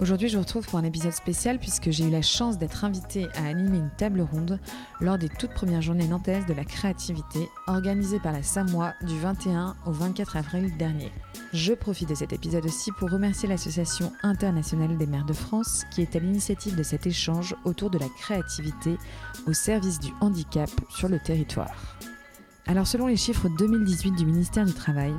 Aujourd'hui, je vous retrouve pour un épisode spécial puisque j'ai eu la chance d'être invitée à animer une table ronde lors des toutes premières journées nantaises de la créativité organisées par la Samoa du 21 au 24 avril dernier. Je profite de cet épisode aussi pour remercier l'Association internationale des maires de France qui est à l'initiative de cet échange autour de la créativité au service du handicap sur le territoire. Alors selon les chiffres 2018 du ministère du Travail,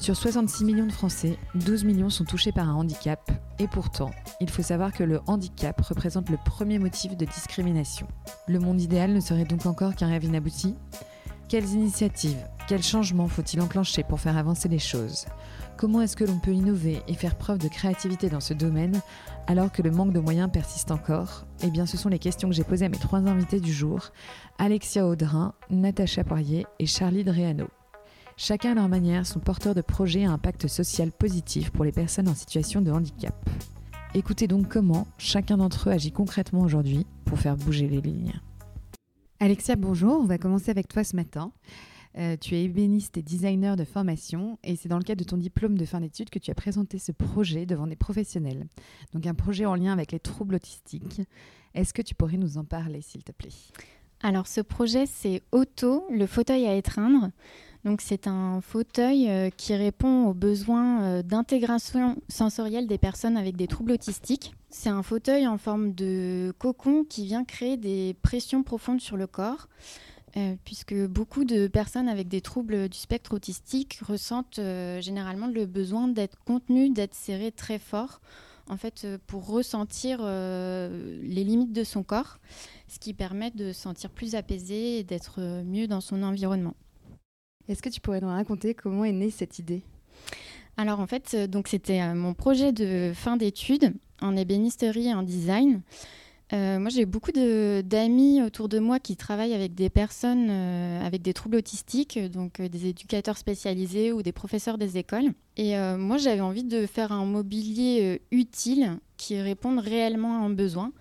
sur 66 millions de Français, 12 millions sont touchés par un handicap, et pourtant, il faut savoir que le handicap représente le premier motif de discrimination. Le monde idéal ne serait donc encore qu'un rêve inabouti? Quelles initiatives, quels changements faut-il enclencher pour faire avancer les choses? Comment est-ce que l'on peut innover et faire preuve de créativité dans ce domaine alors que le manque de moyens persiste encore? Eh bien, ce sont les questions que j'ai posées à mes trois invités du jour, Alexia Audrin, Natacha Poirier et Charlie Dreano. Chacun à leur manière sont porteurs de projets à impact social positif pour les personnes en situation de handicap. Écoutez donc comment chacun d'entre eux agit concrètement aujourd'hui pour faire bouger les lignes. Alexia, bonjour, on va commencer avec toi ce matin. Euh, tu es ébéniste et designer de formation et c'est dans le cadre de ton diplôme de fin d'études que tu as présenté ce projet devant des professionnels. Donc un projet en lien avec les troubles autistiques. Est-ce que tu pourrais nous en parler s'il te plaît? Alors ce projet c'est Auto, le fauteuil à étreindre. Donc c'est un fauteuil euh, qui répond aux besoins euh, d'intégration sensorielle des personnes avec des troubles autistiques. C'est un fauteuil en forme de cocon qui vient créer des pressions profondes sur le corps. Euh, puisque beaucoup de personnes avec des troubles du spectre autistique ressentent généralement le besoin d'être contenues, d'être serrées très fort, en fait, pour ressentir les limites de son corps, ce qui permet de se sentir plus apaisé et d'être mieux dans son environnement. Est-ce que tu pourrais nous raconter comment est née cette idée? Alors en fait, euh, donc c'était euh, mon projet de fin d'études en ébénisterie et en design. Euh, moi, j'ai beaucoup d'amis autour de moi qui travaillent avec des personnes avec des troubles autistiques, donc des éducateurs spécialisés ou des professeurs des écoles. Et moi, j'avais envie de faire un mobilier utile qui répondent réellement à un besoin.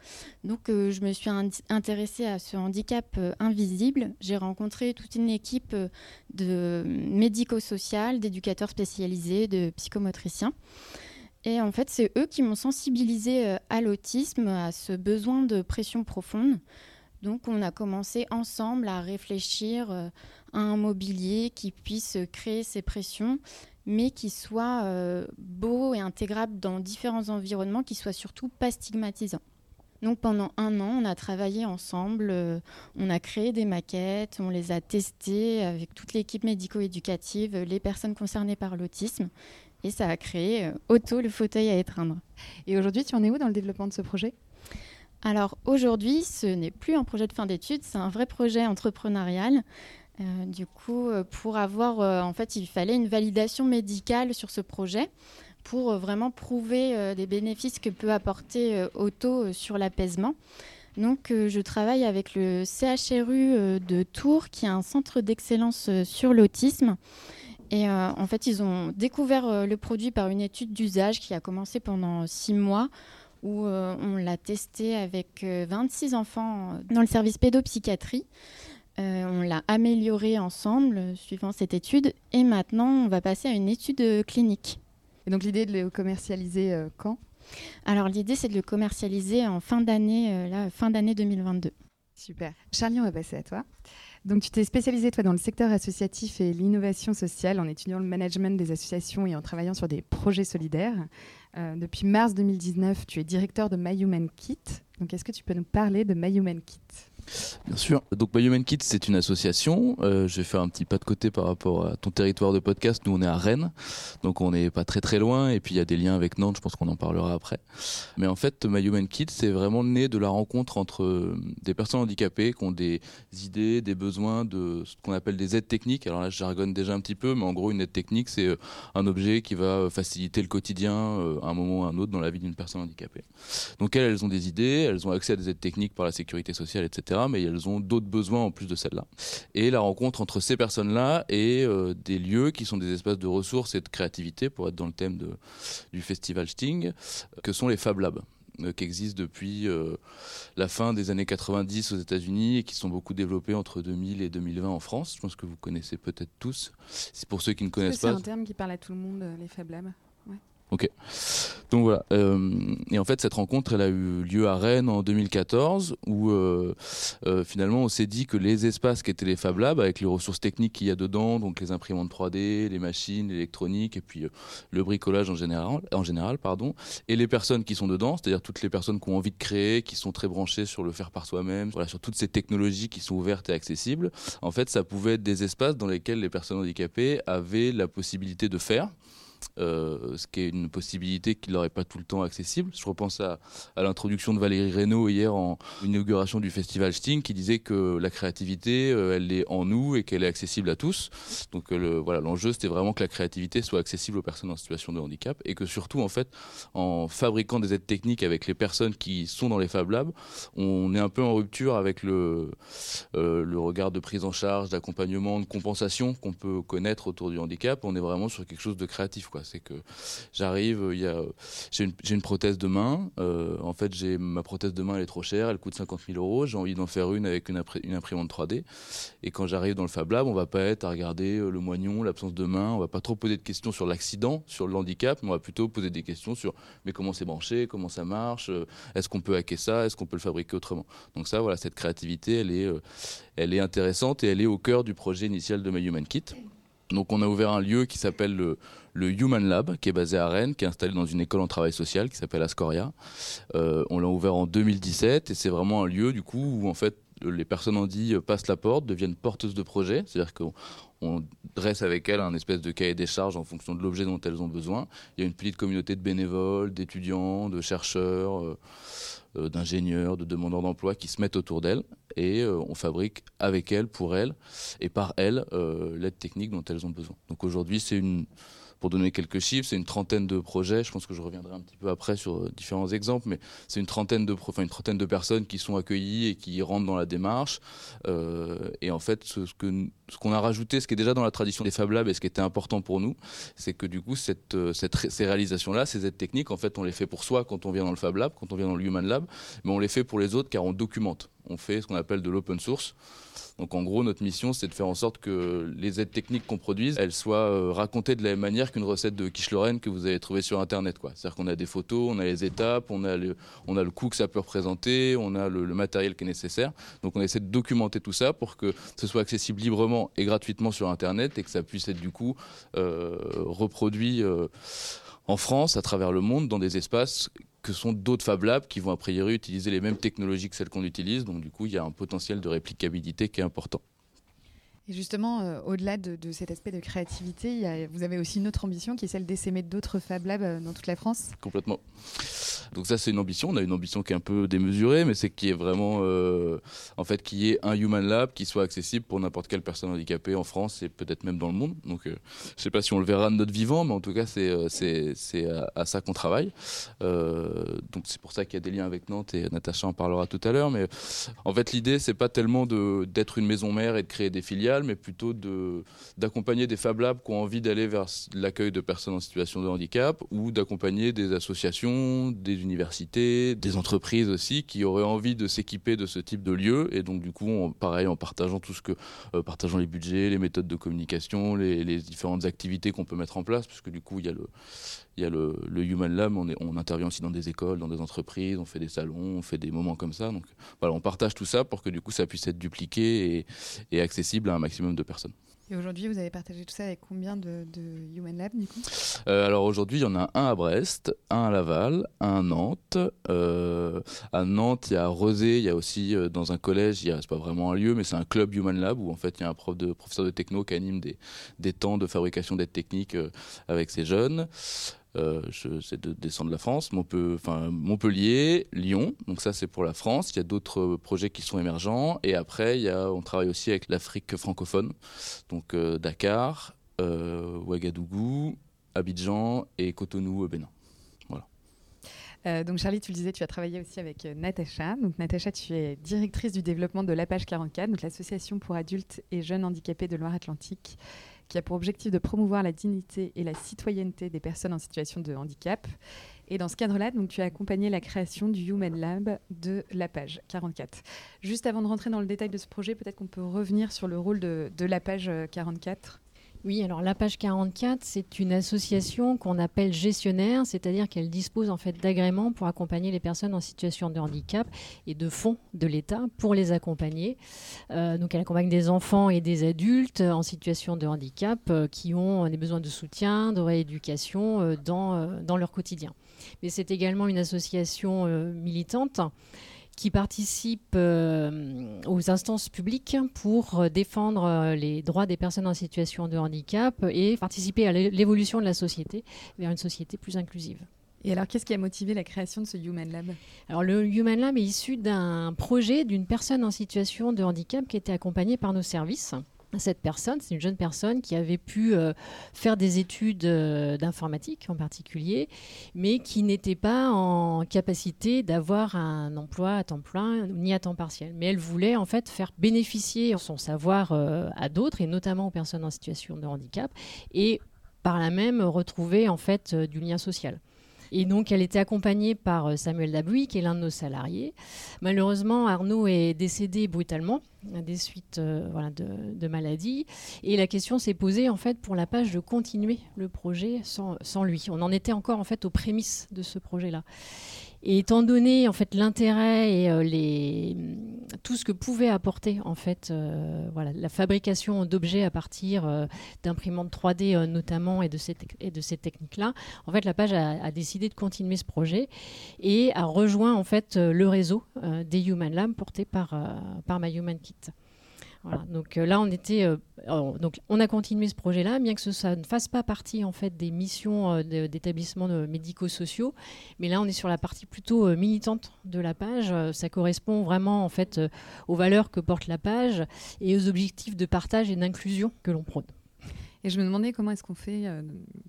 Donc euh, je me suis intéressée à ce handicap euh, invisible. J'ai rencontré toute une équipe euh, de médico-social, d'éducateurs spécialisés, de psychomotriciens. Et en fait, c'est eux qui m'ont sensibilisée à l'autisme, à ce besoin de pression profonde. Donc on a commencé ensemble à réfléchir à un mobilier qui puisse créer ces pressions mais qui soit euh, beau et intégrable dans différents environnements, qui soit surtout pas stigmatisant. Donc pendant un an, on a travaillé ensemble, euh, on a créé des maquettes, on les a testées avec toute l'équipe médico-éducative, les personnes concernées par l'autisme, et ça a créé euh, Auto, le fauteuil à étreindre. Et aujourd'hui, tu en es où dans le développement de ce projet? Alors aujourd'hui, ce n'est plus un projet de fin d'études, c'est un vrai projet entrepreneurial. Euh, du coup, euh, pour avoir, euh, en fait, il fallait une validation médicale sur ce projet pour vraiment prouver les bénéfices que peut apporter Auto sur l'apaisement. Donc, je travaille avec le CHRU de Tours, qui est un centre d'excellence sur l'autisme. Et en fait, ils ont découvert le produit par une étude d'usage qui a commencé pendant six mois, où on l'a testé avec 26 enfants dans le service pédopsychiatrie. Euh, on l'a amélioré ensemble euh, suivant cette étude et maintenant on va passer à une étude euh, clinique. Et donc l'idée de le commercialiser quand? Alors l'idée c'est de le commercialiser en fin d'année, fin d'année 2022. Super. Charlie, on va passer à toi. Donc tu t'es spécialisé toi dans le secteur associatif et l'innovation sociale en étudiant le management des associations et en travaillant sur des projets solidaires. depuis mars 2019, tu es directeur de My Human Kit. Donc est-ce que tu peux nous parler de My Human Kit? Bien sûr. Donc My Human Kids, c'est une association. Euh, je vais faire un petit pas de côté par rapport à ton territoire de podcast. Nous, on est à Rennes, donc on n'est pas très très loin. Et puis il y a des liens avec Nantes. Je pense qu'on en parlera après. Mais en fait, My Human Kids, c'est vraiment né de la rencontre entre euh, des personnes handicapées qui ont des idées, des besoins de ce qu'on appelle des aides techniques. Alors là, je jargonne déjà un petit peu, mais en gros, une aide technique, c'est euh, un objet qui va faciliter le quotidien à un moment ou à un autre dans la vie d'une personne handicapée. Donc elles, elles ont des idées, elles ont accès à des aides techniques par la sécurité sociale, etc mais elles ont d'autres besoins en plus de celles-là. Et la rencontre entre ces personnes-là et euh, des lieux qui sont des espaces de ressources et de créativité, pour être dans le thème de, du festival Sting, que sont les Fab Labs euh, qui existent depuis euh, la fin des années 90 aux États-Unis et qui sont beaucoup développés entre 2000 et 2020 en France. Je pense que vous connaissez peut-être tous. C'est pour ceux qui ne connaissent pas. C'est un terme qui parle à tout le monde, les Fab Labs? Ok. Donc voilà. Euh, et en fait, cette rencontre, elle a eu lieu à Rennes en 2014, où euh, euh, finalement, on s'est dit que les espaces qui étaient les Fab Labs, avec les ressources techniques qu'il y a dedans, donc les imprimantes 3D, les machines, l'électronique, et puis le bricolage en général, en général, pardon, et les personnes qui sont dedans, c'est-à-dire toutes les personnes qui ont envie de créer, qui sont très branchées sur le faire par soi-même, voilà, sur toutes ces technologies qui sont ouvertes et accessibles. En fait, ça pouvait être des espaces dans lesquels les personnes handicapées avaient la possibilité de faire. Euh, ce qui est une possibilité qui leur est pas tout le temps accessible. Je repense à, l'introduction de Valérie Reynaud hier en inauguration du festival Sting qui disait que la créativité, euh, elle est en nous et qu'elle est accessible à tous. Donc euh, voilà, l'enjeu c'était vraiment que la créativité soit accessible aux personnes en situation de handicap et que surtout en fait en fabriquant des aides techniques avec les personnes qui sont dans les Fab Labs, on est un peu en rupture avec le regard de prise en charge, d'accompagnement, de compensation qu'on peut connaître autour du handicap. On est vraiment sur quelque chose de créatif c'est que j'arrive, il j'ai une, prothèse de main. Euh, en fait, j'ai ma prothèse de main, elle est trop chère, elle coûte 50 000 euros. J'ai envie d'en faire une avec une, une, imprimante 3D. Et quand j'arrive dans le Fab Lab, on va pas être à regarder euh, le moignon, l'absence de main. On va pas trop poser de questions sur l'accident, sur le handicap, mais on va plutôt poser des questions sur mais comment c'est branché, comment ça marche, euh, est-ce qu'on peut hacker ça, est-ce qu'on peut le fabriquer autrement. Donc ça, voilà, cette créativité, elle est, elle est intéressante et elle est au cœur du projet initial de My Human Kit. Donc on a ouvert un lieu qui s'appelle le, Human Lab, qui est basé à Rennes, qui est installé dans une école en travail social qui s'appelle Ascoria. Euh, on l'a ouvert en 2017 et c'est vraiment un lieu du coup où en fait les personnes en dit passent la porte, deviennent porteuses de projets, c'est-à-dire qu'on dresse avec elles un espèce de cahier des charges en fonction de l'objet dont elles ont besoin. Il y a une petite communauté de bénévoles, d'étudiants, de chercheurs. Euh, euh, d'ingénieurs, de demandeurs d'emploi qui se mettent autour d'elles et euh, on fabrique avec elles, pour elles et par elles euh, l'aide technique dont elles ont besoin. Donc aujourd'hui, c'est une pour donner quelques chiffres, c'est une trentaine de projets. Je pense que je reviendrai un petit peu après sur euh, différents exemples, mais c'est une trentaine de, enfin, une trentaine de personnes qui sont accueillies et qui rentrent dans la démarche. Euh, et en fait, ce, que ce qu'on a rajouté, ce qui est déjà dans la tradition des Fab Labs et ce qui était important pour nous, c'est que du coup, euh, ces réalisations-là, ces aides techniques, en fait, on les fait pour soi quand on vient dans le Fab Lab, quand on vient dans le Human Lab, mais on les fait pour les autres car on documente. On fait ce qu'on appelle de l'open source. Donc en gros, notre mission, c'est de faire en sorte que les aides techniques qu'on produise, elles soient euh, racontées de la même manière qu'une recette de quiche Lorraine que vous avez trouvée sur Internet. C'est-à-dire qu'on a des photos, on a les étapes, on a le coût que ça peut représenter, on a le, matériel qui est nécessaire. Donc on essaie de documenter tout ça pour que ce soit accessible librement et gratuitement sur Internet et que ça puisse être du coup euh, reproduit. Euh, en France, à travers le monde, dans des espaces que sont d'autres Fab Labs qui vont a priori utiliser les mêmes technologies que celles qu'on utilise. Donc du coup, il y a un potentiel de réplicabilité qui est important. Et justement, euh, au-delà de, cet aspect de créativité, vous avez aussi une autre ambition qui est celle d'essaimer d'autres Fab Labs euh, dans toute la France Complètement. Donc ça, c'est une ambition. On a une ambition qui est un peu démesurée, mais c'est qui est vraiment, euh, en fait, qui est un Human Lab qui soit accessible pour n'importe quelle personne handicapée en France et peut-être même dans le monde. Donc, je ne sais pas si on le verra de notre vivant, mais en tout cas, c'est à, ça qu'on travaille. donc c'est pour ça qu'il y a des liens avec Nantes et Natacha en parlera tout à l'heure. Mais en fait, l'idée, c'est pas tellement d'être une maison mère et de créer des filiales mais plutôt d'accompagner des Fab Labs qui ont envie d'aller vers l'accueil de personnes en situation de handicap ou d'accompagner des associations, des universités, des entreprises aussi qui auraient envie de s'équiper de ce type de lieu. Et donc, du coup, pareil, en partageant tout ce que, euh, les budgets, les méthodes de communication, les, les différentes activités qu'on peut mettre en place, puisque du coup, il y a le, il y a le, Human Lab, on, est, on, intervient aussi dans des écoles, dans des entreprises, on fait des salons, on fait des moments comme ça. Donc voilà, on partage tout ça pour que du coup ça puisse être dupliqué et accessible à un maximum de personnes. Et aujourd'hui, vous avez partagé tout ça avec combien de, Human Lab du coup? Euh, Alors aujourd'hui, il y en a un à Brest, un à Laval, un à Nantes. Euh, à Nantes, il y a Rosé, il y a aussi euh, dans un collège, il y a, c'est pas vraiment un lieu, mais c'est un club Human Lab où en fait il y a un prof de, professeur de techno qui anime des, des temps de fabrication d'aides techniques avec ses jeunes. Euh, c'est de la France, Montpellier, Lyon. Donc ça, c'est pour la France. Il y a d'autres projets qui sont émergents. Et après, il y a, on travaille aussi avec l'Afrique francophone. Donc euh, Dakar, euh, Ouagadougou, Abidjan et Cotonou, Bénin. Voilà. donc Charlie, tu le disais, tu as travaillé aussi avec Natacha. Donc Natacha, tu es directrice du développement de la page 44, donc l'association pour adultes et jeunes handicapés de Loire-Atlantique qui a pour objectif de promouvoir la dignité et la citoyenneté des personnes en situation de handicap. Et dans ce cadre-là, tu as accompagné la création du Human Lab de la page 44. Juste avant de rentrer dans le détail de ce projet, peut-être qu'on peut revenir sur le rôle de, de la page 44 oui, alors la page 44, c'est une association qu'on appelle gestionnaire, c'est-à-dire qu'elle dispose en fait d'agréments pour accompagner les personnes en situation de handicap et de fonds de l'État pour les accompagner. Euh, donc elle accompagne des enfants et des adultes en situation de handicap euh, qui ont des besoins de soutien, de rééducation euh, dans, dans leur quotidien. Mais c'est également une association militante qui participent euh, aux instances publiques pour euh, défendre euh, les droits des personnes en situation de handicap et participer à l'évolution de la société vers une société plus inclusive. Et alors, qu'est-ce qui a motivé la création de ce Human Lab? Alors, le Human Lab est issu d'un projet d'une personne en situation de handicap qui était accompagnée par nos services cette personne, c'est une jeune personne qui avait pu euh, faire des études euh, d'informatique en particulier, mais qui n'était pas en capacité d'avoir un emploi à temps plein ni à temps partiel. Mais elle voulait en fait faire bénéficier son savoir euh, à d'autres et notamment aux personnes en situation de handicap et par là même retrouver en fait du lien social. Et donc, elle était accompagnée par euh, Samuel Dabouy, qui est l'un de nos salariés. Malheureusement, Arnaud est décédé brutalement des suites euh, de, de, maladie. Et la question s'est posée, en fait, pour la page de continuer le projet sans, sans lui. On en était encore, en fait, aux prémices de ce projet-là. Et étant donné en fait l'intérêt et euh, les, tout ce que pouvait apporter en fait euh, la fabrication d'objets à partir euh, d'imprimantes 3D notamment et de ces, et de ces techniques-là, en fait la page a, a, décidé de continuer ce projet et a rejoint en fait le réseau des Human Labs porté par, par My Human Kit. Donc euh, là, on était, euh, on a continué ce projet-là, bien que ça ne fasse pas partie en fait des missions euh, d'établissements médico-sociaux, mais là, on est sur la partie plutôt militante de la page. ça correspond vraiment en fait aux valeurs que porte la page et aux objectifs de partage et d'inclusion que l'on prône. Et je me demandais comment est-ce qu'on fait euh,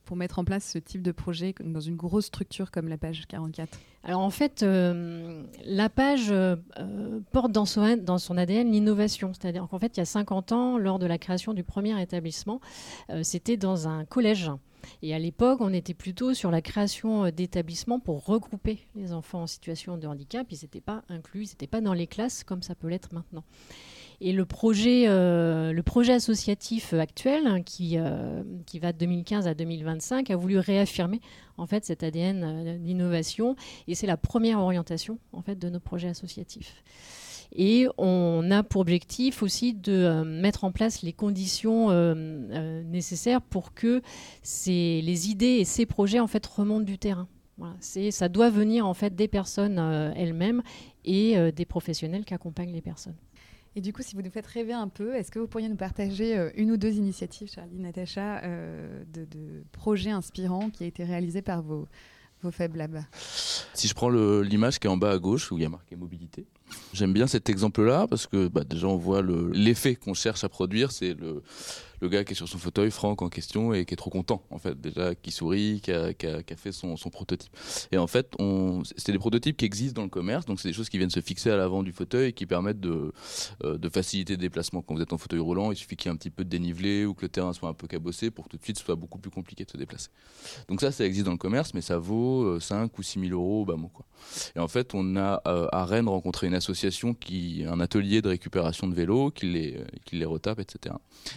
pour mettre en place ce type de projet dans une grosse structure comme la page 44 Alors en fait, euh, la page euh, porte dans son, dans son ADN l'innovation. C'est-à-dire qu'en fait, il y a 50 ans, lors de la création du premier établissement, c'était dans un collège. Et à l'époque, on était plutôt sur la création d'établissements pour regrouper les enfants en situation de handicap. Ils n'étaient pas inclus, ils n'étaient pas dans les classes comme ça peut l'être maintenant. Et le projet, euh, le projet associatif actuel, hein, qui, euh, qui va de 2015 à 2025, a voulu réaffirmer en fait cet ADN euh, d'innovation. Et c'est la première orientation en fait de nos projets associatifs. Et on a pour objectif aussi de mettre en place les conditions nécessaires pour que ces, les idées et ces projets en fait remontent du terrain. Ça doit venir en fait des personnes elles-mêmes et des professionnels qui accompagnent les personnes. Et du coup, si vous nous faites rêver un peu, est-ce que vous pourriez nous partager euh, une ou deux initiatives, Charlie, Natacha, euh, de, projets inspirants qui ont été réalisés par vos, vos Labs? Si je prends l'image qui est en bas à gauche, où il y a marqué mobilité, j'aime bien cet exemple-là parce que bah, déjà on voit l'effet qu'on cherche à produire, c'est le gars qui est sur son fauteuil, Franck en question, et qui est trop content, en fait, déjà, qui sourit, qui a, fait son, prototype. Et en fait, c'est des prototypes qui existent dans le commerce, donc c'est des choses qui viennent se fixer à l'avant du fauteuil et qui permettent de, euh, de faciliter le déplacement. Quand vous êtes en fauteuil roulant, il suffit qu'il y ait un petit peu de dénivelé ou que le terrain soit un peu cabossé pour que tout de suite ce soit beaucoup plus compliqué de se déplacer. Donc ça, ça existe dans le commerce, mais ça vaut 5 euh, ou 6 000 euros bas mot. Quoi. Et en fait, on a euh, à Rennes rencontré une association qui, un atelier de récupération de vélos, qui les, qui les retape, etc.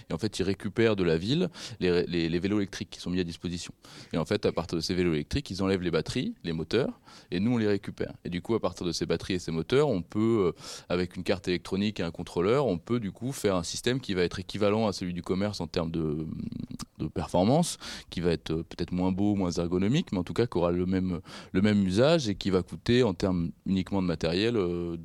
Et en fait, ils récupèrent de la ville les, les, vélos électriques qui sont mis à disposition. Et en fait, à partir de ces vélos électriques, ils enlèvent les batteries, les moteurs, et nous, on les récupère. Et du coup, à partir de ces batteries et ces moteurs, on peut, avec une carte électronique et un contrôleur, on peut du coup faire un système qui va être équivalent à celui du commerce en termes de, de performance, qui va être peut-être moins beau, moins ergonomique, mais en tout cas qui aura le même, le même usage et qui va coûter en termes uniquement de matériel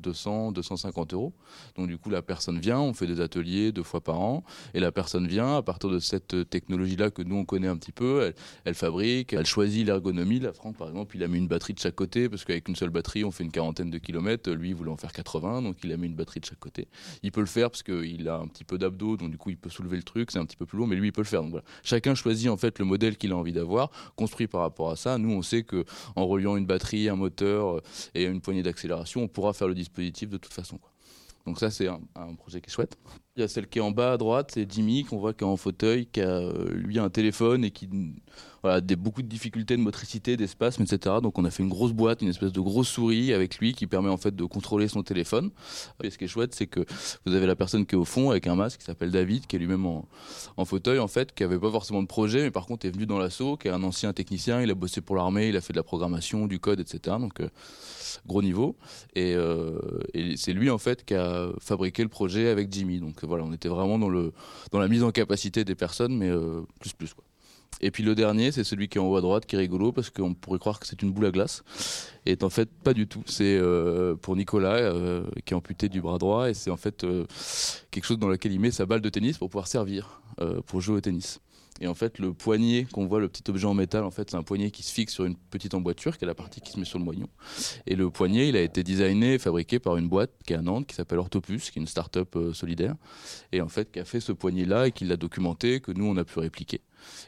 200, 250 euros. Donc du coup, la personne vient, on fait des ateliers deux fois par an, et la personne vient à partir de cette technologie-là que nous on connaît un petit peu, elle, fabrique, elle choisit l'ergonomie. La Franck, par exemple, il a mis une batterie de chaque côté parce qu'avec une seule batterie, on fait une quarantaine de kilomètres. Lui, il voulait en faire 80, donc il a mis une batterie de chaque côté. Il peut le faire parce qu'il a un petit peu d'abdos, donc du coup, il peut soulever le truc. C'est un petit peu plus lourd, mais lui, il peut le faire. Donc voilà. Chacun choisit en fait le modèle qu'il a envie d'avoir, construit par rapport à ça. Nous, on sait que en reliant une batterie, un moteur et une poignée d'accélération, on pourra faire le dispositif de toute façon. Quoi. Donc ça, c'est un, un, projet qui est chouette. Il y a celle qui est en bas à droite, c'est Jimmy, qu'on voit qui est en fauteuil, qui a lui un téléphone et qui voilà, des, beaucoup de difficultés de motricité, d'espace, etc. Donc on a fait une grosse boîte, une espèce de grosse souris avec lui qui permet en fait de contrôler son téléphone. Et ce qui est chouette, c'est que vous avez la personne qui est au fond avec un masque qui s'appelle David, qui est lui-même en, en, fauteuil en fait, qui avait pas forcément de projet, mais par contre est venu dans l'assaut, qui est un ancien technicien, il a bossé pour l'armée, il a fait de la programmation, du code, etc. Donc euh, gros niveau. Et, euh, et c'est lui en fait qui a fabriqué le projet avec Jimmy. Donc voilà, on était vraiment dans, la mise en capacité des personnes, mais euh, plus plus quoi. Et puis le dernier, c'est celui qui est en haut à droite, qui est rigolo parce qu'on pourrait croire que c'est une boule à glace. Et en fait, pas du tout. C'est euh, pour Nicolas, euh, qui est amputé du bras droit, et c'est en fait quelque chose dans lequel il met sa balle de tennis pour pouvoir servir, pour jouer au tennis. Et en fait, le poignet qu'on voit, le petit objet en métal, en fait, c'est un poignet qui se fixe sur une petite emboîture, qui est la partie qui se met sur le moignon. Et le poignet, il a été designé et fabriqué par une boîte qui est à Nantes, qui s'appelle Orthopus, qui est une start-up euh, solidaire. Et en fait, qui a fait ce poignet-là et qui l'a documenté, que nous, on a pu répliquer.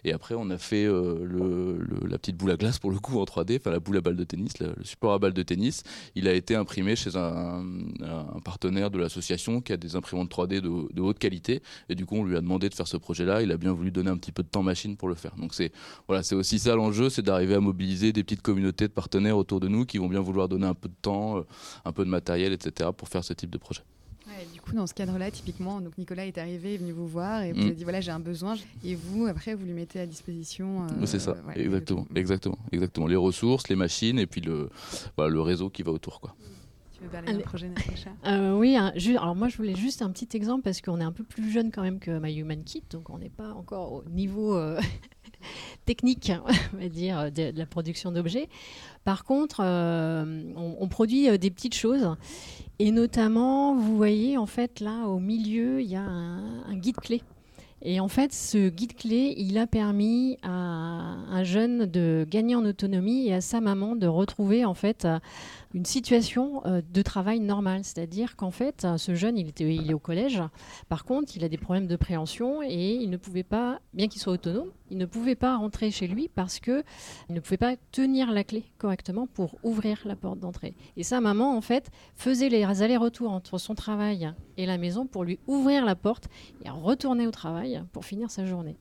Et après, on a fait euh, la petite boule à glace pour le coup en 3D, enfin la boule à balle de tennis, le, support à balle de tennis. Il a été imprimé chez un, un partenaire de l'association qui a des imprimantes 3D de, de, haute qualité. Et du coup, on lui a demandé de faire ce projet-là. Il a bien voulu donner un petit peu de temps machine pour le faire. Donc c'est voilà, c'est aussi ça l'enjeu, c'est d'arriver à mobiliser des petites communautés de partenaires autour de nous qui vont bien vouloir donner un peu de temps, euh, un peu de matériel, etc. pour faire ce type de projet. Ouais, du coup, dans ce cadre-là, typiquement, donc Nicolas est arrivé, est venu vous voir et vous mmh. a dit voilà, j'ai un besoin. Et vous, après, vous lui mettez à disposition. Euh, c'est ça, ouais, exactement, exactement, exactement. Les ressources, les machines et puis le, le réseau qui va autour, quoi. Tu veux parler d'un projet, euh, Oui, un, alors moi, je voulais juste un petit exemple parce qu'on est un peu plus jeune quand même que My Human Kit, donc on n'est pas encore au niveau. Euh technique, on va dire, de, de la production d'objets. Par contre, euh, on, on, produit euh, des petites choses. Et notamment, vous voyez, en fait, là, au milieu, il y a un, guide clé. Et en fait, ce guide clé, il a permis à un jeune de gagner en autonomie et à sa maman de retrouver en fait une situation de travail normale. C'est-à-dire qu'en fait, ce jeune, il, est au collège. Par contre, il a des problèmes de préhension et il ne pouvait pas, bien qu'il soit autonome, il ne pouvait pas rentrer chez lui parce que il ne pouvait pas tenir la clé correctement pour ouvrir la porte d'entrée. Et sa maman, en fait, faisait les allers-retours entre son travail et la maison pour lui ouvrir la porte et retourner au travail pour finir sa journée.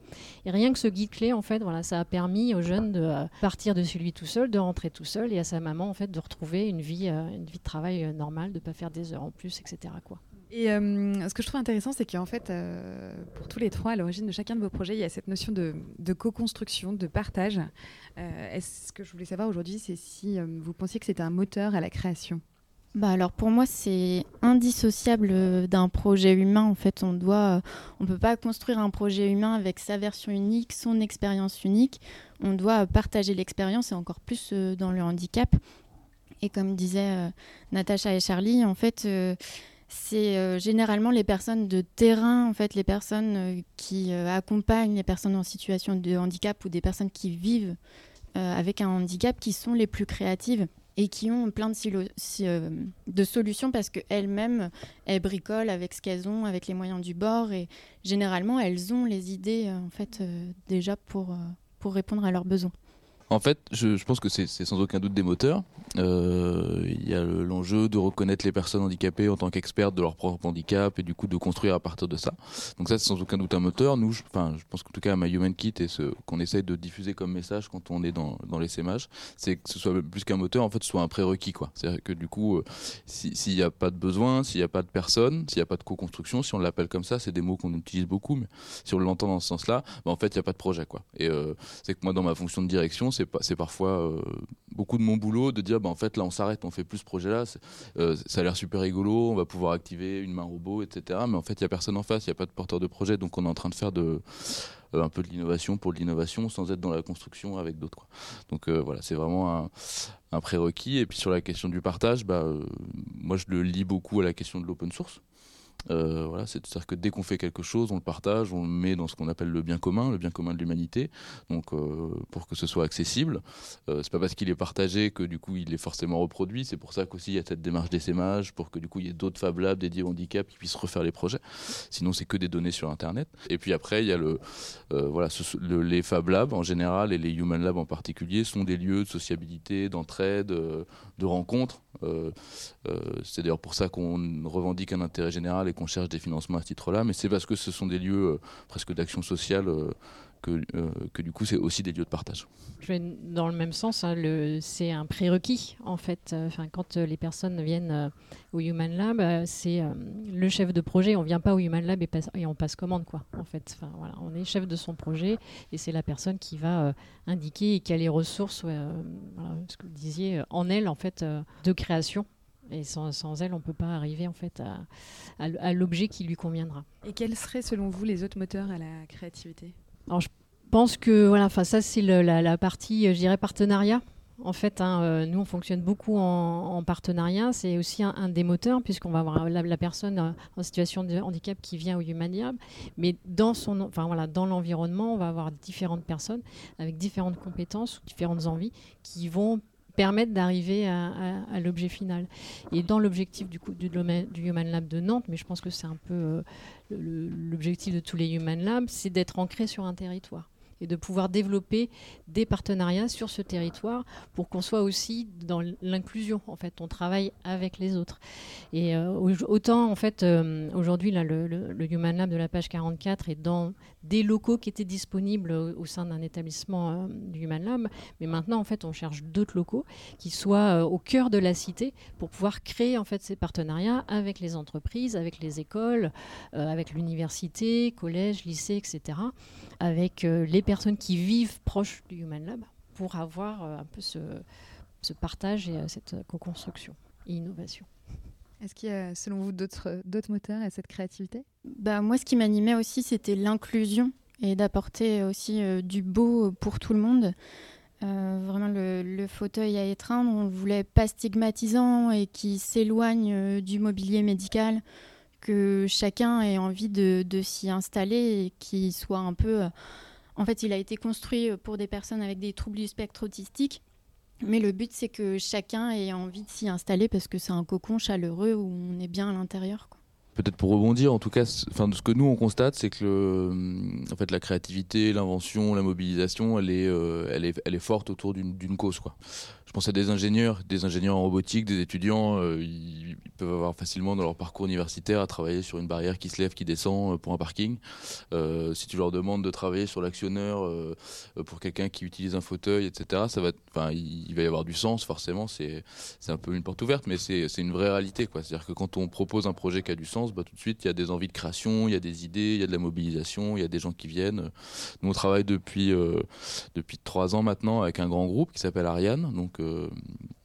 Et rien que ce guide clé, en fait, voilà, ça a permis au jeune de partir de chez lui tout seul, de rentrer tout seul et à sa maman, en fait, de retrouver une vie, une vie de travail normale, de ne pas faire des heures en plus, etc. Quoi. Et euh, ce que je trouve intéressant, c'est qu'en fait, euh, pour tous les trois, à l'origine de chacun de vos projets, il y a cette notion de, de co-construction, de partage. Euh, Est-ce que je voulais savoir aujourd'hui, c'est si vous pensiez que c'était un moteur à la création? Bah alors pour moi c'est indissociable d'un projet humain en fait on doit on peut pas construire un projet humain avec sa version unique son expérience unique on doit partager l'expérience et encore plus dans le handicap et comme disaient Natacha et Charlie en fait c'est euh, généralement les personnes de terrain, en fait, les personnes euh, qui euh, accompagnent les personnes en situation de handicap ou des personnes qui vivent euh, avec un handicap qui sont les plus créatives et qui ont plein de, de solutions parce qu'elles-mêmes, elles bricolent avec ce qu'elles ont, avec les moyens du bord et généralement, elles ont les idées, en fait, déjà pour répondre à leurs besoins. En fait, je, pense que c'est sans aucun doute des moteurs. Euh, il y a l'enjeu de reconnaître les personnes handicapées en tant qu'expertes de leur propre handicap et du coup de construire à partir de ça. Donc ça, c'est sans aucun doute un moteur. Nous, je, enfin, je pense qu'en tout cas, My Human Kit et ce qu'on essaye de diffuser comme message quand on est dans, dans les c'est que ce soit plus qu'un moteur, en fait, ce soit un prérequis. C'est-à-dire que du coup, euh, s'il n'y a pas de besoin, s'il n'y a pas de personne, s'il n'y a pas de co-construction, si on l'appelle comme ça, c'est des mots qu'on utilise beaucoup, mais si on l'entend dans ce sens-là, bah, en fait, il n'y a pas de projet. Quoi. Et euh, c'est que moi, dans ma fonction de direction, c'est parfois euh, beaucoup de mon boulot de dire bah, en fait là on s'arrête, on fait plus ce projet-là, euh, ça a l'air super rigolo, on va pouvoir activer une main robot, etc. Mais en fait il n'y a personne en face, il n'y a pas de porteur de projet, donc on est en train de faire de, un peu de l'innovation pour de l'innovation sans être dans la construction avec d'autres. Donc voilà, c'est vraiment un, prérequis. Et puis sur la question du partage, bah, moi je le lis beaucoup à la question de l'open source. Euh, voilà, c'est-à-dire que dès qu'on fait quelque chose, on le partage, on le met dans ce qu'on appelle le bien commun, le bien commun de l'humanité, euh, pour que ce soit accessible. Euh, c'est pas parce qu'il est partagé que du coup il est forcément reproduit. C'est pour ça qu'aussi il y a cette démarche d'essaimage pour que du coup il y ait d'autres Fab Labs dédiés au handicap qui puissent refaire les projets. Sinon c'est que des données sur Internet. Et puis après il y a le voilà les Fab Labs en général et les Human Labs en particulier sont des lieux de sociabilité, d'entraide, de rencontres. c'est d'ailleurs pour ça qu'on revendique un intérêt général qu'on cherche des financements à ce titre-là, mais c'est parce que ce sont des lieux euh, presque d'action sociale euh, que, euh, que, du coup c'est aussi des lieux de partage. Je vais dans le même sens, hein, c'est un prérequis en fait. Enfin, quand les personnes viennent au Human Lab, c'est le chef de projet. On vient pas au Human Lab et, on passe commande quoi. En fait, enfin, voilà, on est chef de son projet et c'est la personne qui va indiquer et qui a les ressources, ce que vous disiez, en elle en fait de création et sans, sans, elle, on ne peut pas arriver en fait à, à, l'objet qui lui conviendra. Et quels seraient selon vous les autres moteurs à la créativité? Alors je pense que voilà, enfin ça c'est la, la, partie, je dirais partenariat. En fait, hein, euh, nous, on fonctionne beaucoup en, partenariat. C'est aussi un, des moteurs, puisqu'on va avoir la, personne euh, en situation de handicap qui vient au Humaniab. Mais dans, son, enfin, voilà, dans l'environnement, on va avoir différentes personnes avec différentes compétences ou différentes envies qui vont permettre d'arriver à, l'objet final. Et dans l'objectif du, coup, du, Human Lab de Nantes, mais je pense que c'est un peu euh, l'objectif de tous les Human Labs, c'est d'être ancré sur un territoire et de pouvoir développer des partenariats sur ce territoire pour qu'on soit aussi dans l'inclusion. En fait, on travaille avec les autres. Et euh, autant, en fait, euh, aujourd'hui, là, le, Human Lab de la page 44 est dans des locaux qui étaient disponibles au, sein d'un établissement euh, du Human Lab, mais maintenant, en fait, on cherche d'autres locaux qui soient au cœur de la cité pour pouvoir créer en fait ces partenariats avec les entreprises, avec les écoles, avec l'université, collège, lycée, etc avec euh, les personnes qui vivent proches du Human Lab pour avoir euh, un peu ce, ce partage et euh, cette co-construction et innovation. Est-ce qu'il y a, selon vous, d'autres moteurs à cette créativité? Bah, Moi, ce qui m'animait aussi, c'était l'inclusion et d'apporter aussi du beau pour tout le monde. vraiment, le, fauteuil à étreindre, on voulait pas stigmatisant et qui s'éloigne du mobilier médical que chacun ait envie de, s'y installer et qu'il soit un peu... Euh, en fait, il a été construit pour des personnes avec des troubles du spectre autistique. Mais le but, c'est que chacun ait envie de s'y installer parce que c'est un cocon chaleureux où on est bien à l'intérieur. Peut-être pour rebondir, en tout cas, enfin, ce que nous on constate, c'est que en fait, la créativité, l'invention, la mobilisation, elle est, euh, elle est, elle est forte autour d'une cause. Quoi je pense à des ingénieurs, des ingénieurs en robotique, des étudiants, euh, ils, peuvent avoir facilement dans leur parcours universitaire à travailler sur une barrière qui se lève, qui descend euh, pour un parking. Si tu leur demandes de travailler sur l'actionneur pour quelqu'un qui utilise un fauteuil, etc., ça va, enfin, il, va y avoir du sens forcément. C'est, c'est un peu une porte ouverte, mais c'est, c'est une vraie réalité, quoi. C'est-à-dire que quand on propose un projet qui a du sens, bah, tout de suite il y a des envies de création, il y a des idées, il y a de la mobilisation, il y a des gens qui viennent. Nous on travaille depuis depuis trois ans maintenant avec un grand groupe qui s'appelle Ariane, donc euh,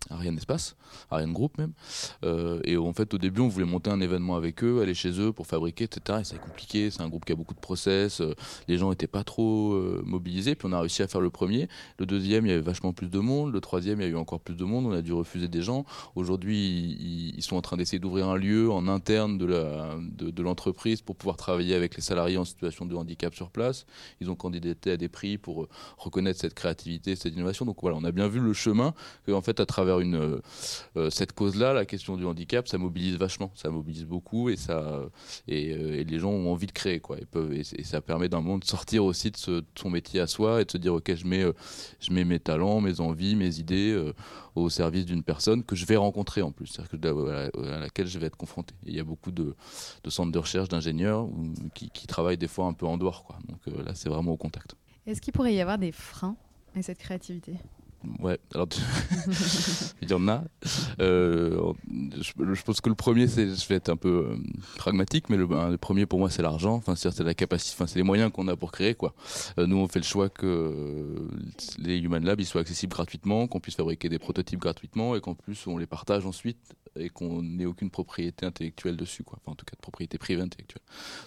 Ariane Espace, Ariane Group même. Euh, et en fait, au début, on voulait monter un événement avec eux, aller chez eux pour fabriquer, etc. Et c'est compliqué, c'est un groupe qui a beaucoup de process, euh, les gens n'étaient pas trop euh, mobilisés, puis on a réussi à faire le premier. Le deuxième, il y avait vachement plus de monde. Le troisième, il y a eu encore plus de monde, on a dû refuser des gens. Aujourd'hui, ils, sont en train d'essayer d'ouvrir un lieu en interne de, l'entreprise pour pouvoir travailler avec les salariés en situation de handicap sur place. Ils ont candidaté à des prix pour reconnaître cette créativité, cette innovation. Donc voilà, on a bien vu le chemin que, fait, à travers vers une cette cause-là, la question du handicap, ça mobilise vachement, ça mobilise beaucoup et ça et, les gens ont envie de créer quoi. Et, ça permet d'un moment de sortir aussi de, son métier à soi et de se dire ok, je mets je mets mes talents, mes envies, mes idées au service d'une personne que je vais rencontrer en plus, c'est-à-dire à laquelle je vais être confronté. il y a beaucoup de, centres de recherche d'ingénieurs qui, travaillent des fois un peu en dehors. Quoi. Donc euh, là, c'est vraiment au contact. Est-ce qu'il pourrait y avoir des freins à cette créativité? Ouais, alors il y en a. Euh, je, pense que le premier, c'est, je vais être un peu euh, pragmatique, mais le, premier pour moi, c'est l'argent. Enfin, c'est la capacité, enfin, c'est les moyens qu'on a pour créer, quoi. Euh, nous, on fait le choix que les Human Labs soient accessibles gratuitement, qu'on puisse fabriquer des prototypes gratuitement et qu'en plus on les partage ensuite et qu'on n'ait aucune propriété intellectuelle dessus, quoi. Enfin, en tout cas, de propriété privée intellectuelle.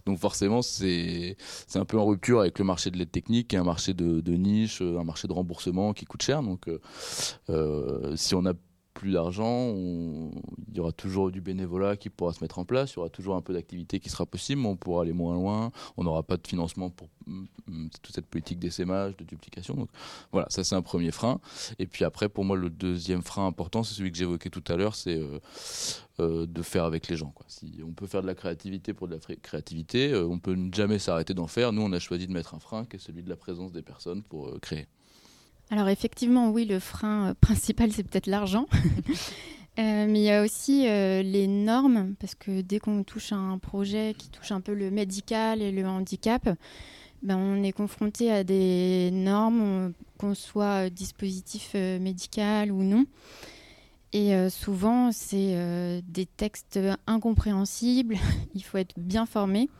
Donc forcément, c'est un peu en rupture avec le marché de l'aide technique, qui est un marché de, niche, un marché de remboursement qui coûte cher. Donc euh, si on n'a plus d'argent, il y aura toujours du bénévolat qui pourra se mettre en place, il y aura toujours un peu d'activité qui sera possible, mais on pourra aller moins loin, on n'aura pas de financement pour mm, mm, toute cette politique d'essaimage, de duplication. Donc voilà, ça c'est un premier frein. Et puis après, pour moi, le deuxième frein important, c'est celui que j'évoquais tout à l'heure, c'est euh, euh, de faire avec les gens. Si on peut faire de la créativité pour de la créativité, on peut jamais s'arrêter d'en faire. Nous, on a choisi de mettre un frein qui est celui de la présence des personnes pour créer. Alors effectivement, oui, le frein euh, principal, c'est peut-être l'argent. Euh, mais il y a aussi euh, les normes, parce que dès qu'on touche à un projet qui touche un peu le médical et le handicap, ben, on est confronté à des normes, qu'on soit dispositif médical ou non. Et souvent, c'est des textes incompréhensibles, il faut être bien formé.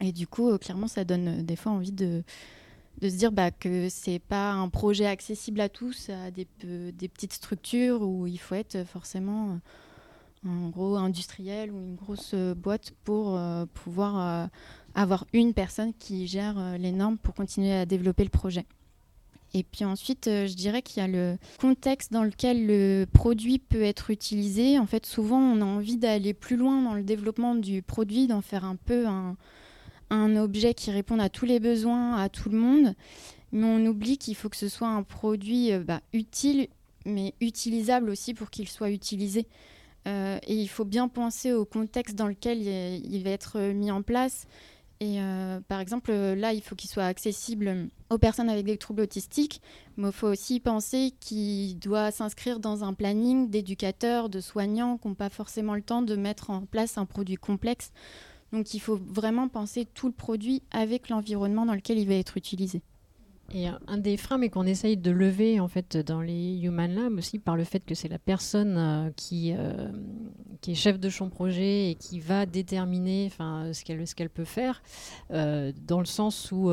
Et du coup, clairement, ça donne des fois envie de, de se dire bah, que c'est pas un projet accessible à tous, à des, petites structures où il faut être forcément un gros industriel ou une grosse boîte pour euh, pouvoir euh, avoir une personne qui gère euh, les normes pour continuer à développer le projet. Et puis ensuite, je dirais qu'il y a le contexte dans lequel le produit peut être utilisé. En fait, souvent, on a envie d'aller plus loin dans le développement du produit, d'en faire un peu un, un objet qui réponde à tous les besoins, à tout le monde, mais on oublie qu'il faut que ce soit un produit euh, bah, utile, mais utilisable aussi pour qu'il soit utilisé. Euh, et il faut bien penser au contexte dans lequel il, va être mis en place. Et euh, par exemple, là, il faut qu'il soit accessible aux personnes avec des troubles autistiques, mais il faut aussi penser qu'il doit s'inscrire dans un planning d'éducateurs, de soignants qui n'ont pas forcément le temps de mettre en place un produit complexe. Donc il faut vraiment penser tout le produit avec l'environnement dans lequel il va être utilisé. Et un des freins, mais qu'on essaye de lever en fait dans les Human Labs aussi par le fait que c'est la personne euh, qui, euh, qui est chef de son projet et qui va déterminer ce qu'elle peut faire, euh, dans le sens où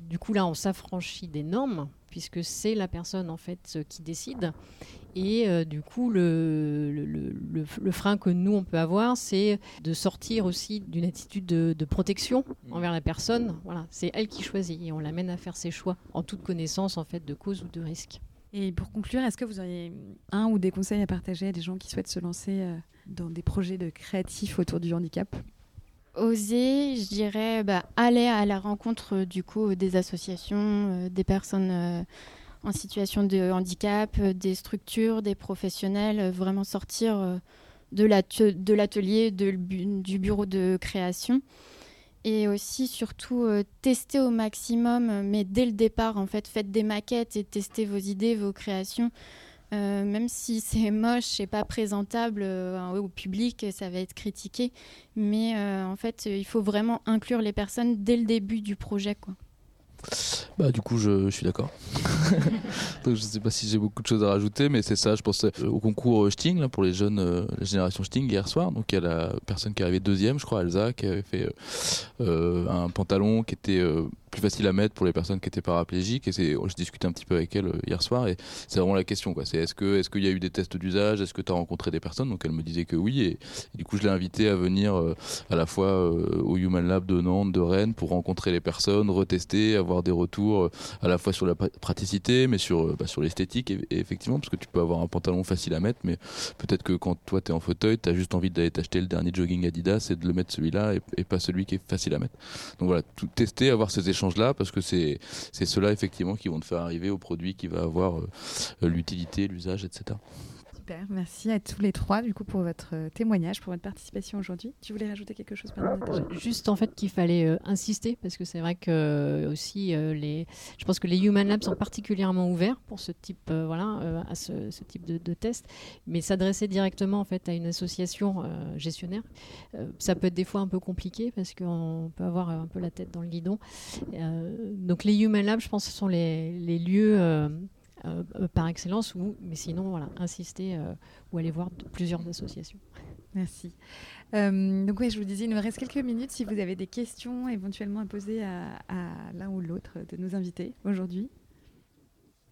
du coup là on s'affranchit des normes puisque c'est la personne en fait qui décide. Et euh, du coup, le, le, frein que nous, on peut avoir, c'est de sortir aussi d'une attitude de, protection mmh. envers la personne. Voilà, c'est elle qui choisit et on l'amène à faire ses choix en toute connaissance en fait de cause ou de risque. Et pour conclure, est-ce que vous auriez un ou des conseils à partager à des gens qui souhaitent se lancer euh, dans des projets de créatifs autour du handicap? Oser, je dirais, bah, aller à la rencontre du coup des associations, euh, des personnes euh, en situation de handicap, euh, des structures, des professionnels, vraiment sortir de l'atelier, du bureau de création. Et aussi, surtout, tester au maximum, mais dès le départ, en fait, faites des maquettes et testez vos idées, vos créations. Euh, même si c'est moche et pas présentable euh, au public, ça va être critiqué. Mais euh, en fait, il faut vraiment inclure les personnes dès le début du projet. Bah, du coup, je, suis d'accord. Donc, je sais pas si j'ai beaucoup de choses à rajouter, mais c'est ça. Je pensais au concours Sting là, pour les jeunes, la génération Sting hier soir. Donc, il y a la personne qui est arrivée deuxième, je crois, Elsa, qui avait fait un pantalon qui était plus facile à mettre pour les personnes qui étaient paraplégiques. Et c'est, je discutais un petit peu avec elle euh, hier soir et c'est vraiment la question. Quoi. C'est est-ce que est-ce qu'il y a eu des tests d'usage? Est-ce que tu as rencontré des personnes? Donc elle me disait que oui. Et, du coup, je l'ai invitée à venir euh, à la fois euh, au Human Lab de Nantes, de Rennes, pour rencontrer les personnes, retester, avoir des retours à la fois sur la praticité, mais sur, bah, sur l'esthétique. Et, effectivement, parce que tu peux avoir un pantalon facile à mettre, mais peut-être que quand toi tu es en fauteuil, tu as juste envie d'aller t'acheter le dernier jogging Adidas et de le mettre celui-là et, et, pas celui qui est facile à mettre. Donc voilà, tout tester, avoir ces échanges échanges-là parce que c'est ceux-là effectivement qui vont te faire arriver au produit qui va avoir l'utilité, l'usage, etc. Super, merci à tous les trois du coup pour votre euh, témoignage, pour votre participation aujourd'hui. Tu voulais rajouter quelque chose Juste en fait qu'il fallait euh, insister parce que c'est vrai que euh, aussi les, je pense que les Human Labs sont particulièrement ouverts pour ce type, voilà, à ce, type de, test, mais s'adresser directement en fait à une association gestionnaire, ça peut être des fois un peu compliqué parce qu'on peut avoir un peu la tête dans le guidon. donc les Human Labs, je pense, ce sont les lieux euh, euh, par excellence, ou, mais sinon, voilà, insister euh, ou aller voir plusieurs associations. Merci. donc oui, je vous disais, il nous reste quelques minutes si vous avez des questions éventuellement à poser à, l'un ou l'autre de nos invités aujourd'hui.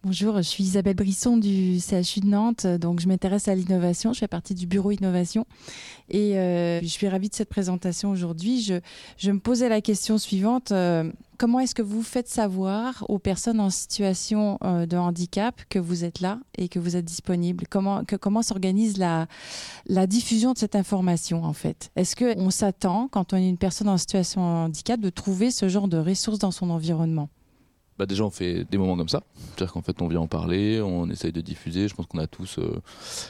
Bonjour, je suis Isabelle Brisson du CHU de Nantes. Donc, je m'intéresse à l'innovation. Je fais partie du bureau innovation et je suis ravie de cette présentation aujourd'hui. Je, me posais la question suivante comment est-ce que vous faites savoir aux personnes en situation euh, de handicap que vous êtes là et que vous êtes disponible? Comment, s'organise la, la diffusion de cette information en fait? Est-ce qu'on s'attend, quand on est une personne en situation de handicap, de trouver ce genre de ressources dans son environnement? Bah déjà on fait des moments comme ça. C'est-à-dire qu'en fait on vient en parler, on essaye de diffuser. Je pense qu'on a tous, euh,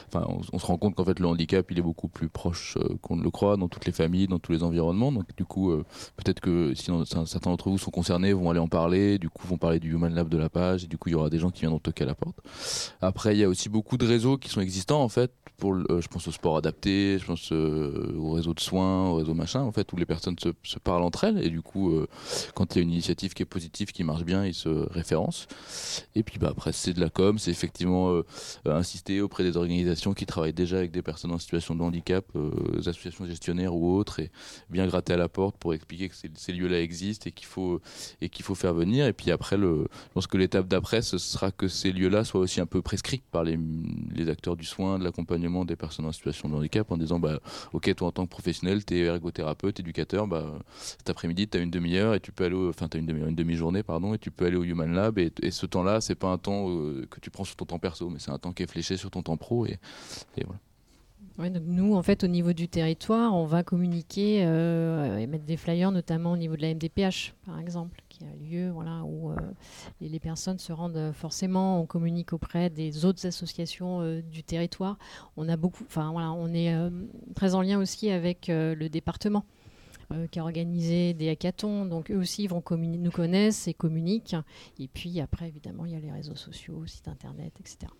enfin on, se rend compte qu'en fait le handicap il est beaucoup plus proche euh, qu'on ne le croit dans toutes les familles, dans tous les environnements. Donc du coup euh, peut-être que si certains d'entre vous sont concernés, vont aller en parler. Du coup vont parler du Human Lab de la page. Et du coup il y aura des gens qui viendront toquer à la porte. Après il y a aussi beaucoup de réseaux qui sont existants en fait. Pour je pense au sport adapté, je pense au réseau de soins, au réseau machin en fait où les personnes se, parlent entre elles et du coup quand il y a une initiative qui est positive, qui marche bien, ils référence. Et puis bah, après, c'est de la com, c'est effectivement euh, insister auprès des organisations qui travaillent déjà avec des personnes en situation de handicap, euh, associations gestionnaires ou autres, et bien gratter à la porte pour expliquer que ces lieux-là existent et qu'il faut, et faut faire venir. Et puis après, le, l'étape d'après, ce sera que ces lieux-là soient aussi un peu prescrits par les, les acteurs du soin, de l'accompagnement des personnes en situation de handicap, en disant bah, Ok, toi en tant que professionnel, tu es ergothérapeute, éducateur, bah, cet après-midi, tu as une demi-heure et tu peux aller, enfin, tu as une demi-journée, pardon, et tu peux aller au Human Lab. Et, ce temps-là, c'est pas un temps euh, que tu prends sur ton temps perso, mais c'est un temps qui est fléché sur ton temps pro. Et, voilà. nous, en fait, au niveau du territoire, on va communiquer euh, et mettre des flyers, notamment au niveau de la MDPH, par exemple, qui a lieu, voilà, où euh, les, personnes se rendent forcément. On communique auprès des autres associations du territoire. On a beaucoup, voilà, on est très en lien aussi avec le département. Euh, qui a organisé des hackathons. Donc eux aussi vont nous connaissent et communiquent. Et puis après, évidemment, il y a les réseaux sociaux, sites internet, etc.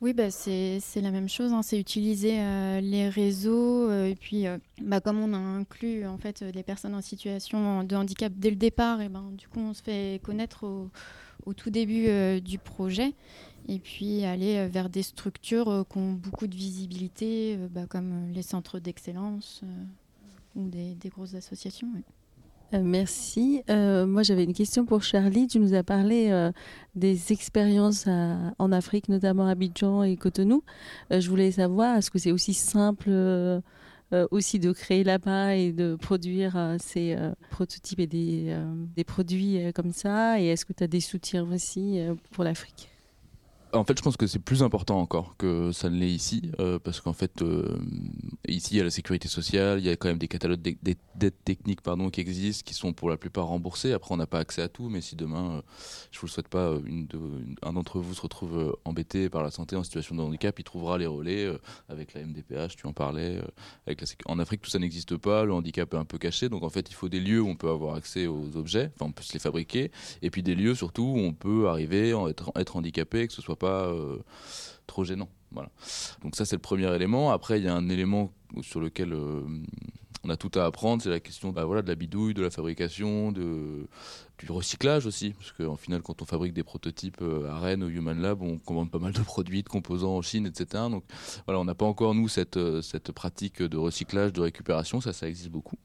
Oui, bah, c'est la même chose. Hein. C'est utiliser euh, les réseaux. Euh, et puis, bah, comme on a inclus en fait, les personnes en situation de handicap dès le départ, ben, du coup, on se fait connaître au, tout début du projet. Et puis, aller vers des structures qui ont beaucoup de visibilité, bah, comme les centres d'excellence ou des, grosses associations. Euh, merci. Euh, moi, j'avais une question pour Charlie. Tu nous as parlé euh, des expériences en Afrique, notamment à Abidjan et Cotonou. je voulais savoir, est-ce que c'est aussi simple aussi de créer là-bas et de produire ces prototypes et des, des produits comme ça? Et est-ce que tu as des soutiens aussi pour l'Afrique? En fait, je pense que c'est plus important encore que ça ne l'est ici, euh, parce qu'en fait, euh, ici, il y a la sécurité sociale, il y a quand même des catalogues d'aides techniques pardon, qui existent, qui sont pour la plupart remboursés. Après, on n'a pas accès à tout, mais si demain, euh, je ne vous le souhaite pas, un d'entre vous se retrouve embêté par la santé en situation de handicap, il trouvera les relais avec la MDPH, tu en parlais. En Afrique, tout ça n'existe pas, le handicap est un peu caché, donc en fait, il faut des lieux où on peut avoir accès aux objets, enfin, on peut se les fabriquer, et puis des lieux surtout où on peut arriver, être, être handicapé, que ce soit pas euh, trop gênant. Donc ça c'est le premier élément. Après il y a un élément sur lequel euh, on a tout à apprendre, c'est la question bah, de la bidouille, de la fabrication, de, du recyclage aussi, parce qu'en final, quand on fabrique des prototypes euh, à Rennes, au Human Lab, on commande pas mal de produits, de composants en Chine, etc. Donc voilà, on n'a pas encore, nous, cette, euh, cette pratique de recyclage, de récupération, ça, ça existe beaucoup.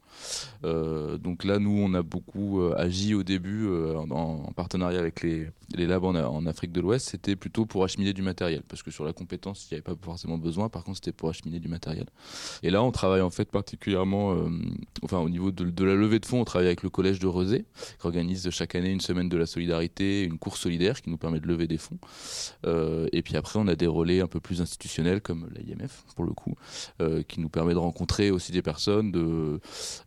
Euh, donc là, nous, on a beaucoup agi au début en, partenariat avec les, les labs en, Afrique de l'Ouest, c'était plutôt pour acheminer du matériel, parce que sur la compétence, il n'y avait pas forcément besoin, par contre, c'était pour acheminer du matériel. Et là, on travaille en fait particulièrement, enfin, au niveau de, la levée de fonds, on travaille avec le collège de Rezé, qui organise chaque année une semaine de la solidarité, une course solidaire qui nous permet de lever des fonds. et puis après, on a des relais un peu plus institutionnels comme l'IMF, pour le coup, qui nous permet de rencontrer aussi des personnes. De,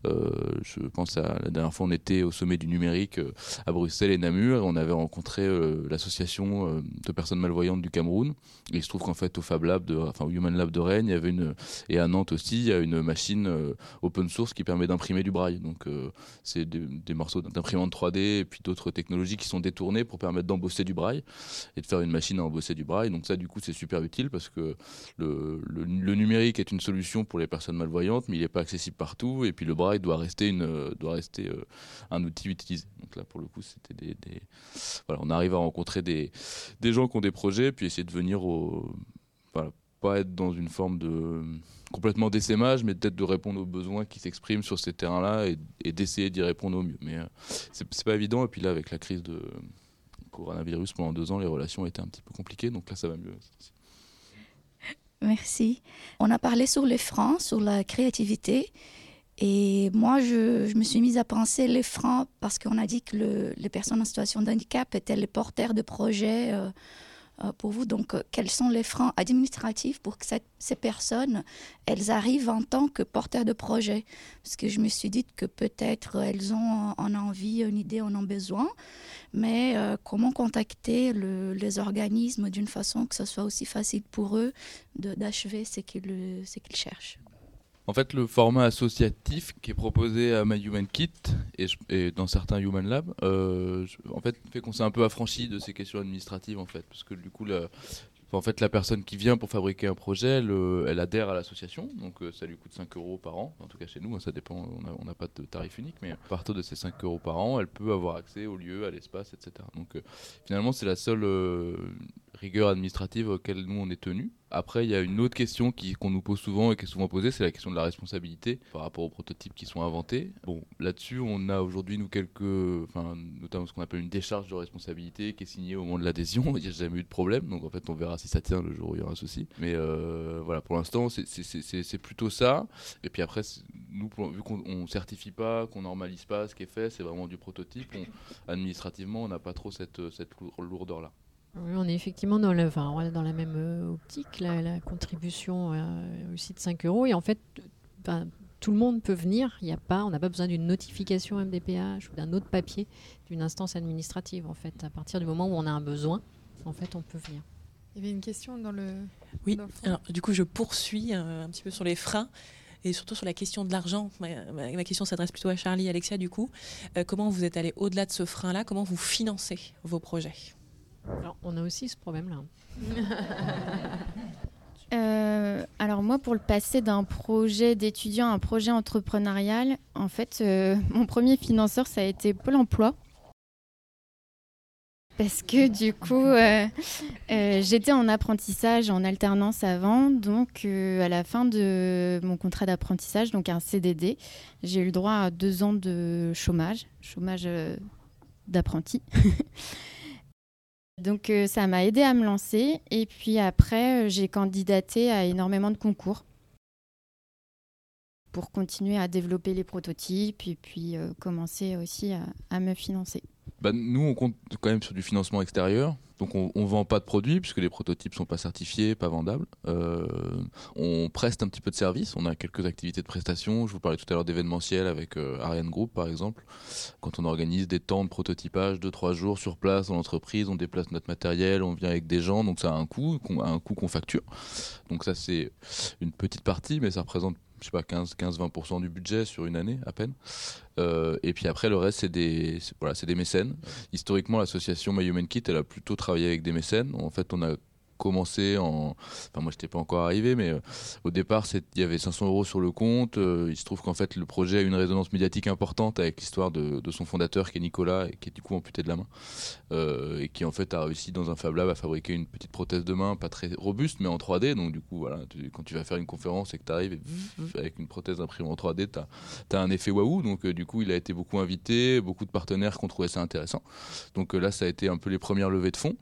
je pense à la dernière fois, on était au sommet du numérique à Bruxelles et Namur, et on avait rencontré l'association de personnes malvoyantes du Cameroun. Et il se trouve qu'en fait, au Fab Lab, de, enfin au Human Lab de Rennes, il y avait une, et à Nantes aussi, il y a une machine open source qui permet d'imprimer du braille. Donc, c'est des, morceaux d'imprimante 3D et puis d'autres technologies qui sont détournées pour permettre d'embosser du braille et de faire une machine à embosser du braille. Donc ça, du coup, c'est super utile parce que le, numérique est une solution pour les personnes malvoyantes, mais il n'est pas accessible partout. Et puis le braille doit rester, une, doit rester euh, un outil utilisé. Donc là, pour le coup, c'était des, Voilà, on arrive à rencontrer des, des gens qui ont des projets, puis essayer de venir au... Voilà, pas être dans une forme de complètement d'essaimage, mais peut-être de répondre aux besoins qui s'expriment sur ces terrains-là et, d'essayer d'y répondre au mieux. Mais euh, c'est pas évident. Et puis là, avec la crise de coronavirus pendant deux ans, les relations étaient un petit peu compliquées. Donc là, ça va mieux. Merci. On a parlé sur les freins, sur la créativité. Et moi, je, me suis mise à penser les freins parce qu'on a dit que les personnes en situation de handicap étaient les porteurs de projets. Euh, euh, pour vous. Donc, euh, quels sont les freins administratifs pour que ces personnes, elles arrivent en tant que porteurs de projet? Parce que je me suis dit que peut-être elles ont en envie, une idée, en ont besoin, mais euh, comment contacter les organismes d'une façon que ce soit aussi facile pour eux d'achever ce qu'ils cherchent? En fait, le format associatif qui est proposé à My Human Kit et, dans certains Human Lab, euh, en fait, fait qu'on s'est un peu affranchi de ces questions administratives, en fait, parce que du coup, en fait, la personne qui vient pour fabriquer un projet, elle, adhère à l'association, donc euh, ça lui coûte 5 euros par an. En tout cas, chez nous, hein, ça dépend, on n'a pas de tarif unique, mais à partir de ces 5 euros par an, elle peut avoir accès au lieu, à l'espace, etc. Donc, euh, finalement, c'est la seule rigueur administrative auquel nous on est tenu. Après, il y a une autre question qu'on nous pose souvent et qui est souvent posée, c'est la question de la responsabilité par rapport aux prototypes qui sont inventés. Bon, là-dessus, on a aujourd'hui, nous, quelques, enfin, notamment ce qu'on appelle une décharge de responsabilité qui est signée au moment de l'adhésion. Il n'y a jamais eu de problème, donc en fait, on verra si ça tient le jour où il y aura un souci. Mais euh, voilà, pour l'instant, c'est plutôt ça. Et puis après, nous, vu qu'on ne certifie pas, qu'on normalise pas ce qui est fait, c'est vraiment du prototype. administrativement, on n'a pas trop cette, cette lourdeur-là. Oui, on est effectivement dans, le, enfin, dans la même euh, optique. La, contribution euh, aussi de 5 euros. Et en fait, ben, tout le monde peut venir. Il y a pas, on n'a pas besoin d'une notification MDPH ou d'un autre papier d'une instance administrative. En fait, à partir du moment où on a un besoin, en fait, on peut venir. Il y avait une question dans le. Oui. alors, du coup, je poursuis euh, un petit peu sur les freins et surtout sur la question de l'argent. Ma, question s'adresse plutôt à Charlie et Alexia, du coup. comment vous êtes allé au-delà de ce frein-là? Comment vous financez vos projets? Alors, on a aussi ce problème-là. Euh, alors moi, pour le passer d'un projet d'étudiant à un projet entrepreneurial, en fait, euh, mon premier financeur, ça a été Pôle Emploi. Parce que du coup, euh, j'étais en apprentissage, en alternance avant. Donc, à la fin de mon contrat d'apprentissage, donc un CDD, j'ai eu le droit à deux ans de chômage, chômage d'apprenti. Donc euh, ça m'a aidé à me lancer et puis après euh, j'ai candidaté à énormément de concours pour continuer à développer les prototypes et puis euh, commencer aussi à me financer. Bah, nous, on compte quand même sur du financement extérieur. Donc on ne vend pas de produits puisque les prototypes ne sont pas certifiés, pas vendables. Euh, on preste un petit peu de services. On a quelques activités de prestation. Je vous parlais tout à l'heure d'événementiel avec euh, Ariane Group par exemple. Quand on organise des temps de prototypage de trois jours sur place dans l'entreprise, on déplace notre matériel, on vient avec des gens. Donc ça a un coût, un coût qu'on facture. Donc ça c'est une petite partie, mais ça représente je sais pas 15-20% du budget sur une année à peine. Euh, et puis après le reste c'est des voilà c'est des mécènes. Historiquement l'association My Human Kit elle a plutôt travaillé avec des mécènes. En fait on a commencé en. Enfin, moi, je n'étais pas encore arrivé, mais euh, au départ, il y avait 500 euros sur le compte. Euh, il se trouve qu'en fait, le projet a une résonance médiatique importante avec l'histoire de, son fondateur, qui est Nicolas, et qui est du coup amputé de la main. Euh, et qui, en fait, a réussi dans un Fab Lab à fabriquer une petite prothèse de main, pas très robuste, mais en 3D. Donc, du coup, voilà, quand tu vas faire une conférence et que tu arrives avec une prothèse imprimée en 3D, tu as, un effet waouh. Donc, du coup, il a été beaucoup invité, beaucoup de partenaires qui ont trouvé ça intéressant. Donc, là, ça a été un peu les premières levées de fonds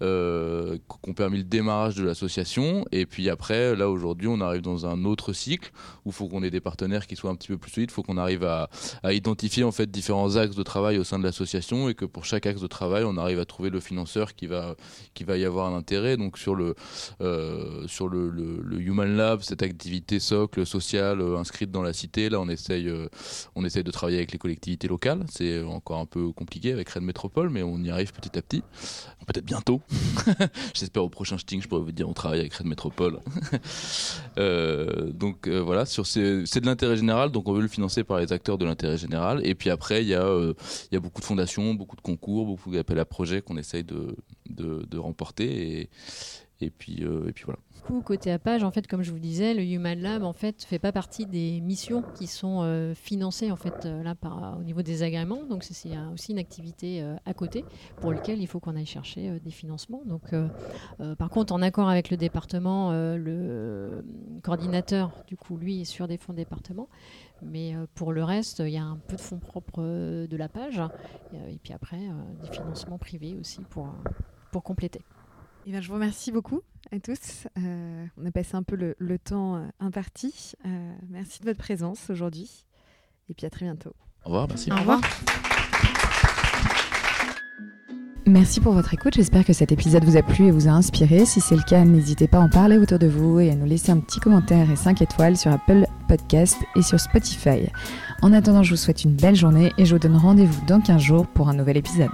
qu'on permet permis le démarrage de l'association. Et puis après, là aujourd'hui, on arrive dans un autre cycle où il faut qu'on ait des partenaires qui soient un petit peu plus solides. Il faut qu'on arrive à, identifier en fait différents axes de travail au sein de l'association et que pour chaque axe de travail, on arrive à trouver le financeur qui va qui va y avoir un intérêt. Donc sur le euh, sur le, le, Human Lab, cette activité socle sociale euh, inscrite dans la cité, là on essaye euh, on essaye de travailler avec les collectivités locales. C'est encore un peu compliqué avec Rennes Métropole, mais on y arrive petit à petit. Peut-être bientôt. J'espère au prochain Sting, je pourrais vous dire on travaille avec Rennes Métropole. donc voilà, sur c'est de l'intérêt général, donc on veut le financer par les acteurs de l'intérêt général. Et puis après, il y a a beaucoup de fondations, beaucoup de concours, beaucoup d'appels à projets qu'on essaye de, de, de remporter et euh, puis voilà. côté APAGE, en fait, comme je vous disais, le Human Lab en fait fait pas partie des missions qui sont euh, financées en fait euh, là au niveau des agréments. Donc c'est aussi une activité à côté pour lequel il faut qu'on aille chercher des financements. Donc par contre, en accord avec le département, le coordinateur du coup lui est sur des fonds département. Mais pour le reste, il y a un peu de fonds propres de la page et puis après des financements privés aussi pour compléter. Eh ben, je vous remercie beaucoup à tous. Euh, on a passé un peu le, temps euh, imparti. Euh, merci de votre présence aujourd'hui. Et puis à très bientôt. Au revoir, merci. Au revoir. Merci pour votre écoute, j'espère que cet épisode vous a plu et vous a inspiré. Si c'est le cas, n'hésitez pas à en parler autour de vous et à nous laisser un petit commentaire et 5 étoiles sur Apple Podcast et sur Spotify. En attendant, je vous souhaite une belle journée et je vous donne rendez-vous dans 15 jours pour un nouvel épisode.